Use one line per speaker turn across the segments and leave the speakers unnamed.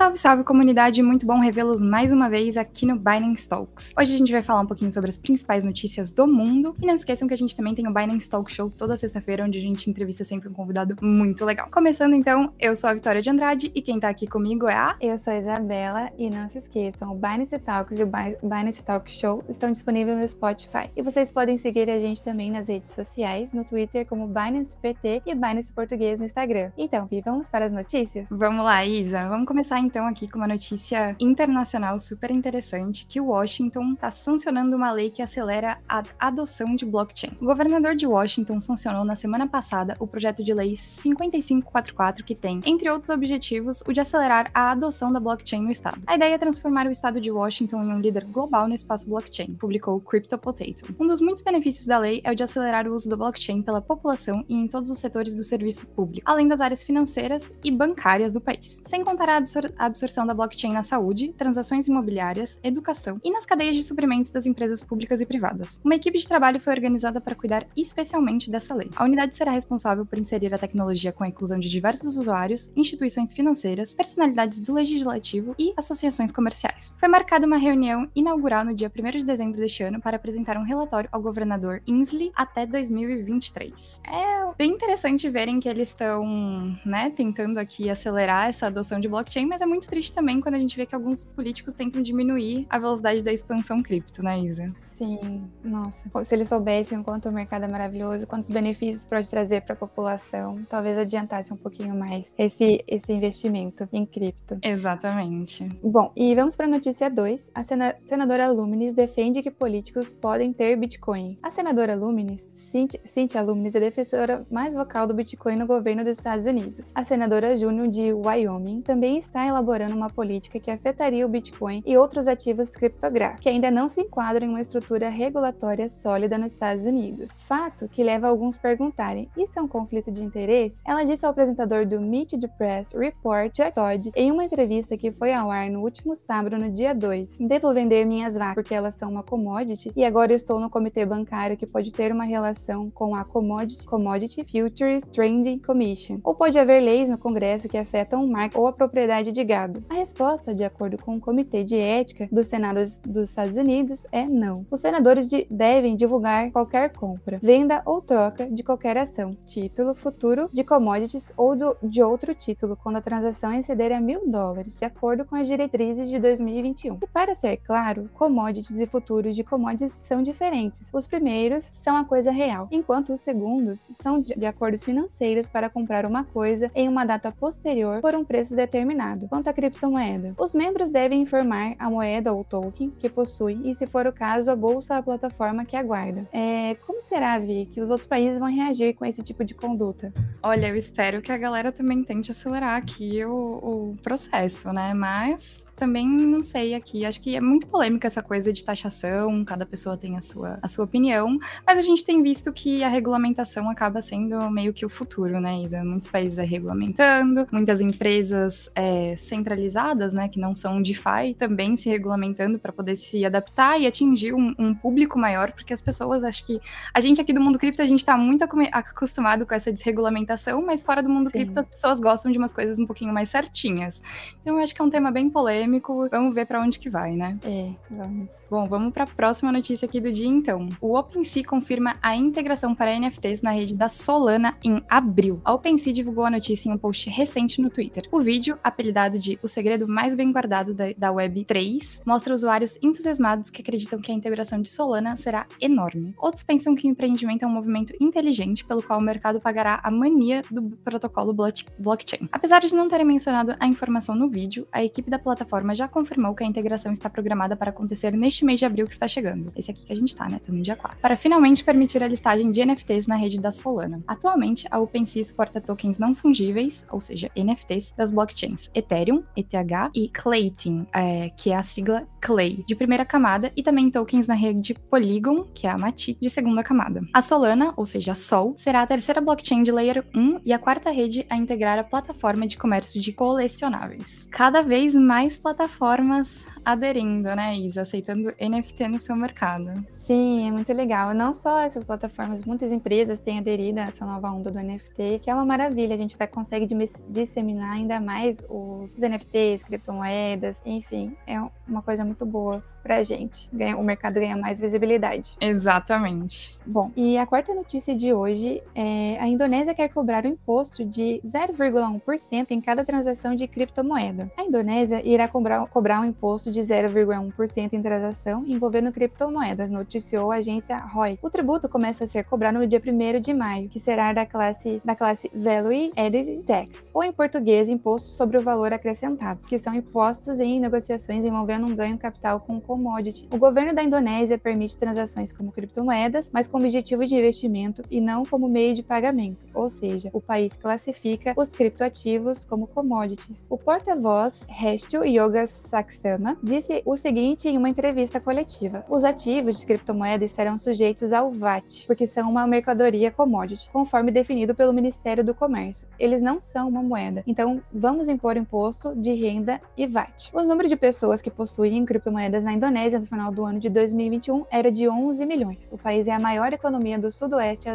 Salve, salve comunidade, muito bom revê-los mais uma vez aqui no Binance Talks. Hoje a gente vai falar um pouquinho sobre as principais notícias do mundo e não esqueçam que a gente também tem o Binance Talk Show toda sexta-feira, onde a gente entrevista sempre um convidado muito legal. Começando então, eu sou a Vitória de Andrade e quem tá aqui comigo é a...
Eu sou a Isabela e não se esqueçam, o Binance Talks e o Binance Talk Show estão disponíveis no Spotify. E vocês podem seguir a gente também nas redes sociais, no Twitter como Binance PT e Binance Português no Instagram. Então, vamos para as notícias?
Vamos lá, Isa, vamos começar então aqui com uma notícia internacional super interessante, que Washington está sancionando uma lei que acelera a adoção de blockchain. O governador de Washington sancionou na semana passada o projeto de lei 5544 que tem, entre outros objetivos, o de acelerar a adoção da blockchain no estado. A ideia é transformar o estado de Washington em um líder global no espaço blockchain, publicou o Crypto Potato. Um dos muitos benefícios da lei é o de acelerar o uso do blockchain pela população e em todos os setores do serviço público, além das áreas financeiras e bancárias do país, sem contar a a absorção da blockchain na saúde, transações imobiliárias, educação e nas cadeias de suprimentos das empresas públicas e privadas. Uma equipe de trabalho foi organizada para cuidar especialmente dessa lei. A unidade será responsável por inserir a tecnologia com a inclusão de diversos usuários, instituições financeiras, personalidades do legislativo e associações comerciais. Foi marcada uma reunião inaugural no dia 1 de dezembro deste ano para apresentar um relatório ao governador Inslee até 2023. É bem interessante verem que eles estão, né, tentando aqui acelerar essa adoção de blockchain, mas mas é muito triste também quando a gente vê que alguns políticos tentam diminuir a velocidade da expansão cripto, né, Isa?
Sim, nossa. Se eles soubessem o quanto o mercado é maravilhoso, quantos benefícios pode trazer para a população, talvez adiantasse um pouquinho mais esse, esse investimento em cripto.
Exatamente.
Bom, e vamos para a notícia 2. A sena senadora Luminis defende que políticos podem ter Bitcoin. A senadora Luminis, Cynthia Luminis, é defensora mais vocal do Bitcoin no governo dos Estados Unidos. A senadora Júnior de Wyoming também está elaborando uma política que afetaria o Bitcoin e outros ativos criptográficos, que ainda não se enquadram em uma estrutura regulatória sólida nos Estados Unidos. Fato que leva alguns a perguntarem: isso é um conflito de interesse? Ela disse ao apresentador do Meet the Press Report, Jack Todd, em uma entrevista que foi ao ar no último sábado, no dia 2: Devo vender minhas vacas porque elas são uma commodity e agora estou no comitê bancário que pode ter uma relação com a Commodity, commodity Futures Trading Commission. Ou pode haver leis no Congresso que afetam o marco ou a propriedade de de gado? A resposta, de acordo com o Comitê de Ética dos Senados dos Estados Unidos, é não. Os senadores de devem divulgar qualquer compra, venda ou troca de qualquer ação, título futuro de commodities ou do, de outro título, quando a transação exceder a mil dólares, de acordo com as diretrizes de 2021. E para ser claro, commodities e futuros de commodities são diferentes. Os primeiros são a coisa real, enquanto os segundos são de acordos financeiros para comprar uma coisa em uma data posterior por um preço determinado quanto à criptomoeda. Os membros devem informar a moeda ou token que possui e, se for o caso, a bolsa ou a plataforma que aguarda. É, como será, Vi, que os outros países vão reagir com esse tipo de conduta?
Olha, eu espero que a galera também tente acelerar aqui o, o processo, né? Mas também não sei aqui. Acho que é muito polêmica essa coisa de taxação, cada pessoa tem a sua, a sua opinião, mas a gente tem visto que a regulamentação acaba sendo meio que o futuro, né, Isa? Muitos países é regulamentando, muitas empresas é, centralizadas, né, que não são DeFi, também se regulamentando para poder se adaptar e atingir um, um, público maior, porque as pessoas, acho que a gente aqui do mundo cripto, a gente está muito acostumado com essa desregulamentação, mas fora do mundo Sim. cripto as pessoas gostam de umas coisas um pouquinho mais certinhas. Então eu acho que é um tema bem polêmico vamos ver para onde que vai, né?
É, vamos.
Bom, vamos para a próxima notícia aqui do dia então. O OpenSea confirma a integração para NFTs na rede da Solana em abril. A OpenSea divulgou a notícia em um post recente no Twitter. O vídeo, apelidado de O Segredo Mais Bem Guardado da, da Web 3, mostra usuários entusiasmados que acreditam que a integração de Solana será enorme. Outros pensam que o empreendimento é um movimento inteligente pelo qual o mercado pagará a mania do protocolo blockchain. Apesar de não terem mencionado a informação no vídeo, a equipe da plataforma já confirmou que a integração está programada para acontecer neste mês de abril que está chegando. Esse aqui que a gente tá, né? Estamos no dia 4. Para finalmente permitir a listagem de NFTs na rede da Solana. Atualmente, a OpenSea suporta tokens não fungíveis, ou seja, NFTs, das blockchains Ethereum, ETH e Clayton, é, que é a sigla Clay, de primeira camada, e também tokens na rede Polygon, que é a Matic, de segunda camada. A Solana, ou seja, a Sol, será a terceira blockchain de Layer 1 e a quarta rede a integrar a plataforma de comércio de colecionáveis. Cada vez mais plataformas aderindo, né, Isa? Aceitando NFT no seu mercado.
Sim, é muito legal. Não só essas plataformas, muitas empresas têm aderido a essa nova onda do NFT, que é uma maravilha. A gente vai conseguir disseminar ainda mais os, os NFTs, criptomoedas, enfim, é uma coisa muito boa pra gente. Ganha, o mercado ganha mais visibilidade.
Exatamente.
Bom, e a quarta notícia de hoje é a Indonésia quer cobrar o um imposto de 0,1% em cada transação de criptomoeda. A Indonésia irá cobrar, cobrar um imposto de 0,1% em transação envolvendo criptomoedas, noticiou a agência ROI. O tributo começa a ser cobrado no dia 1 de maio, que será da classe, da classe Value Added Tax, ou em português, imposto sobre o valor acrescentado, que são impostos em negociações envolvendo um ganho capital com commodity. O governo da Indonésia permite transações como criptomoedas, mas com objetivo de investimento e não como meio de pagamento, ou seja, o país classifica os criptoativos como commodities. O porta-voz Hestil Yoga Saksama disse o seguinte em uma entrevista coletiva: Os ativos de criptomoedas serão sujeitos ao VAT, porque são uma mercadoria commodity, conforme definido pelo Ministério do Comércio. Eles não são uma moeda, então vamos impor imposto de renda e VAT. Os números de pessoas que possuem criptomoedas na Indonésia no final do ano de 2021 era de 11 milhões. O país é a maior economia do sudoeste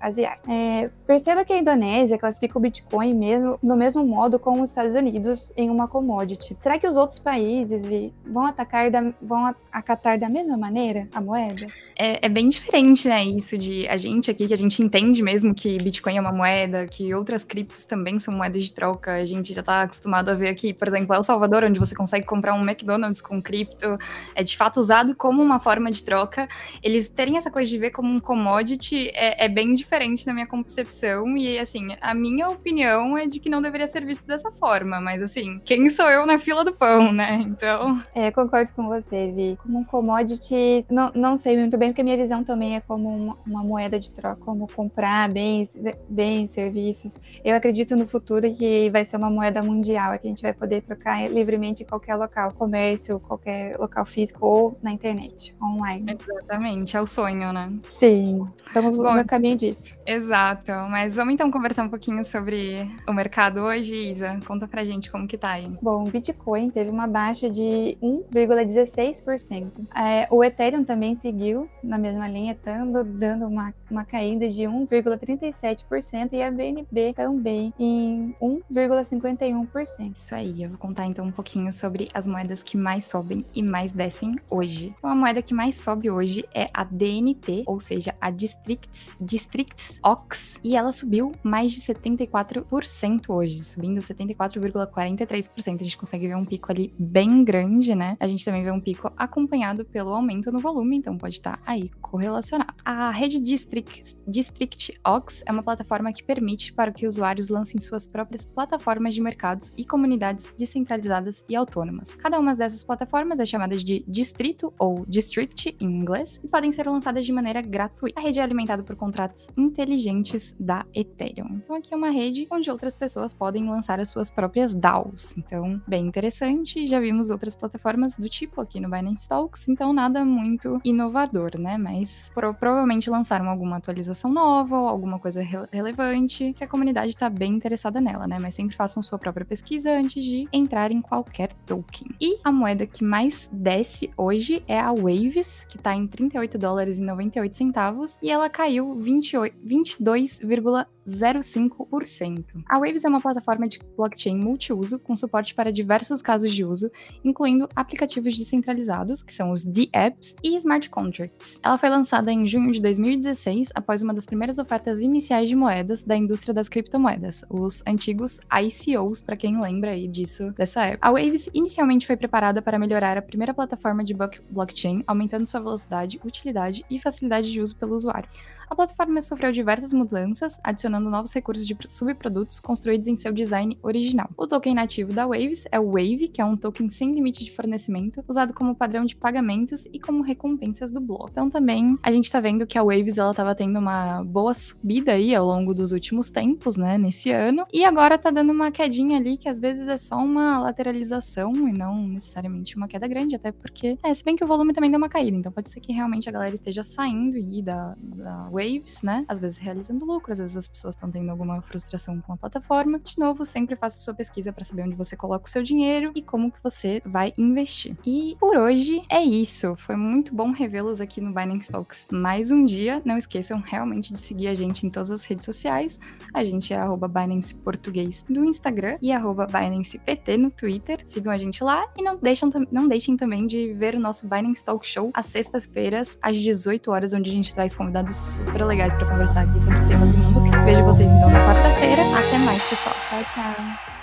asiático. É, perceba que a Indonésia classifica o Bitcoin mesmo, no mesmo modo como os Estados Unidos em uma commodity. Será que os outros países Vi, vão atacar da, vão acatar da mesma maneira a moeda?
É, é, bem diferente, né? Isso de a gente aqui, que a gente entende mesmo que Bitcoin é uma moeda, que outras criptos também são moedas de troca. A gente já tá acostumado a ver aqui, por exemplo, El Salvador, onde você consegue comprar um McDonald's com cripto, é de fato usado como uma forma de troca. Eles terem essa coisa de ver como um commodity é, é bem diferente na minha concepção. E assim, a minha opinião é de que não deveria ser visto dessa forma. Mas assim, quem sou eu na fila do pão, né? Então.
É, concordo com você, Vi. Como um commodity, não, não sei muito bem, porque minha visão também é como uma, uma moeda de troca, como comprar bens, bens, serviços. Eu acredito no futuro que vai ser uma moeda mundial, é que a gente vai poder trocar livremente em qualquer local, comércio, qualquer local físico ou na internet, online.
Exatamente, é o sonho, né?
Sim, estamos Bom, no caminho disso.
Exato, mas vamos então conversar um pouquinho sobre o mercado hoje, Isa. Conta pra gente como que tá aí.
Bom, o Bitcoin teve uma baixa de 1,16%. É, o Ethereum também seguiu na mesma linha, dando, uma, uma caída de 1,37% e a BNB também em 1,51%.
Isso aí, eu vou contar então um pouquinho sobre as moedas que mais sobem e mais descem hoje. Então, a moeda que mais sobe hoje é a DNT, ou seja, a Districts, Districts OX, e ela subiu mais de 74% hoje, subindo 74,43%. A gente consegue ver um pico ali bem grande, né? A gente também vê um pico acompanhado pelo aumento no volume, então pode estar aí correlacionado. A rede District, District Ox é uma plataforma que permite para que usuários lancem suas próprias plataformas de mercados e comunidades descentralizadas e autônomas. Cada uma dessas plataformas é chamada de distrito ou district em inglês e podem ser lançadas de maneira gratuita. A rede é alimentada por contratos inteligentes da Ethereum. Então aqui é uma rede onde outras pessoas podem lançar as suas próprias DAOs. Então, bem interessante. Já vimos outras plataformas do tipo aqui no Binance Talks, então nada muito inovador, né? Mas pro provavelmente lançaram alguma atualização nova ou alguma coisa re relevante que a comunidade está bem interessada nela, né? Mas sempre façam sua própria pesquisa antes de entrar em qualquer token. E a moeda que mais desce hoje é a Waves, que está em 38 dólares e 98 centavos, e ela caiu 22, 0,5%. A Waves é uma plataforma de blockchain multiuso com suporte para diversos casos de uso, incluindo aplicativos descentralizados, que são os D-Apps, e smart contracts. Ela foi lançada em junho de 2016, após uma das primeiras ofertas iniciais de moedas da indústria das criptomoedas, os antigos ICOs, para quem lembra aí disso dessa época. A Waves inicialmente foi preparada para melhorar a primeira plataforma de blockchain, aumentando sua velocidade, utilidade e facilidade de uso pelo usuário. A plataforma sofreu diversas mudanças, adicionando novos recursos de subprodutos construídos em seu design original. O token nativo da Waves é o Wave, que é um token sem limite de fornecimento, usado como padrão de pagamentos e como recompensas do bloco. Então também a gente está vendo que a Waves ela estava tendo uma boa subida aí ao longo dos últimos tempos, né, nesse ano, e agora está dando uma quedinha ali que às vezes é só uma lateralização e não necessariamente uma queda grande, até porque, é, se bem que o volume também deu uma caída, então pode ser que realmente a galera esteja saindo aí da, da waves, né? Às vezes realizando lucro, às vezes as pessoas estão tendo alguma frustração com a plataforma. De novo, sempre faça sua pesquisa para saber onde você coloca o seu dinheiro e como que você vai investir. E por hoje é isso. Foi muito bom revê-los aqui no Binance Talks mais um dia. Não esqueçam realmente de seguir a gente em todas as redes sociais. A gente é arroba Binance Português no Instagram e arroba Binance PT no Twitter. Sigam a gente lá e não, não deixem também de ver o nosso Binance Talk Show às sextas-feiras, às 18 horas, onde a gente traz convidados super legais para conversar aqui sobre temas do mundo. Vejo vocês então na quarta-feira. Até mais, pessoal.
Tchau, tchau.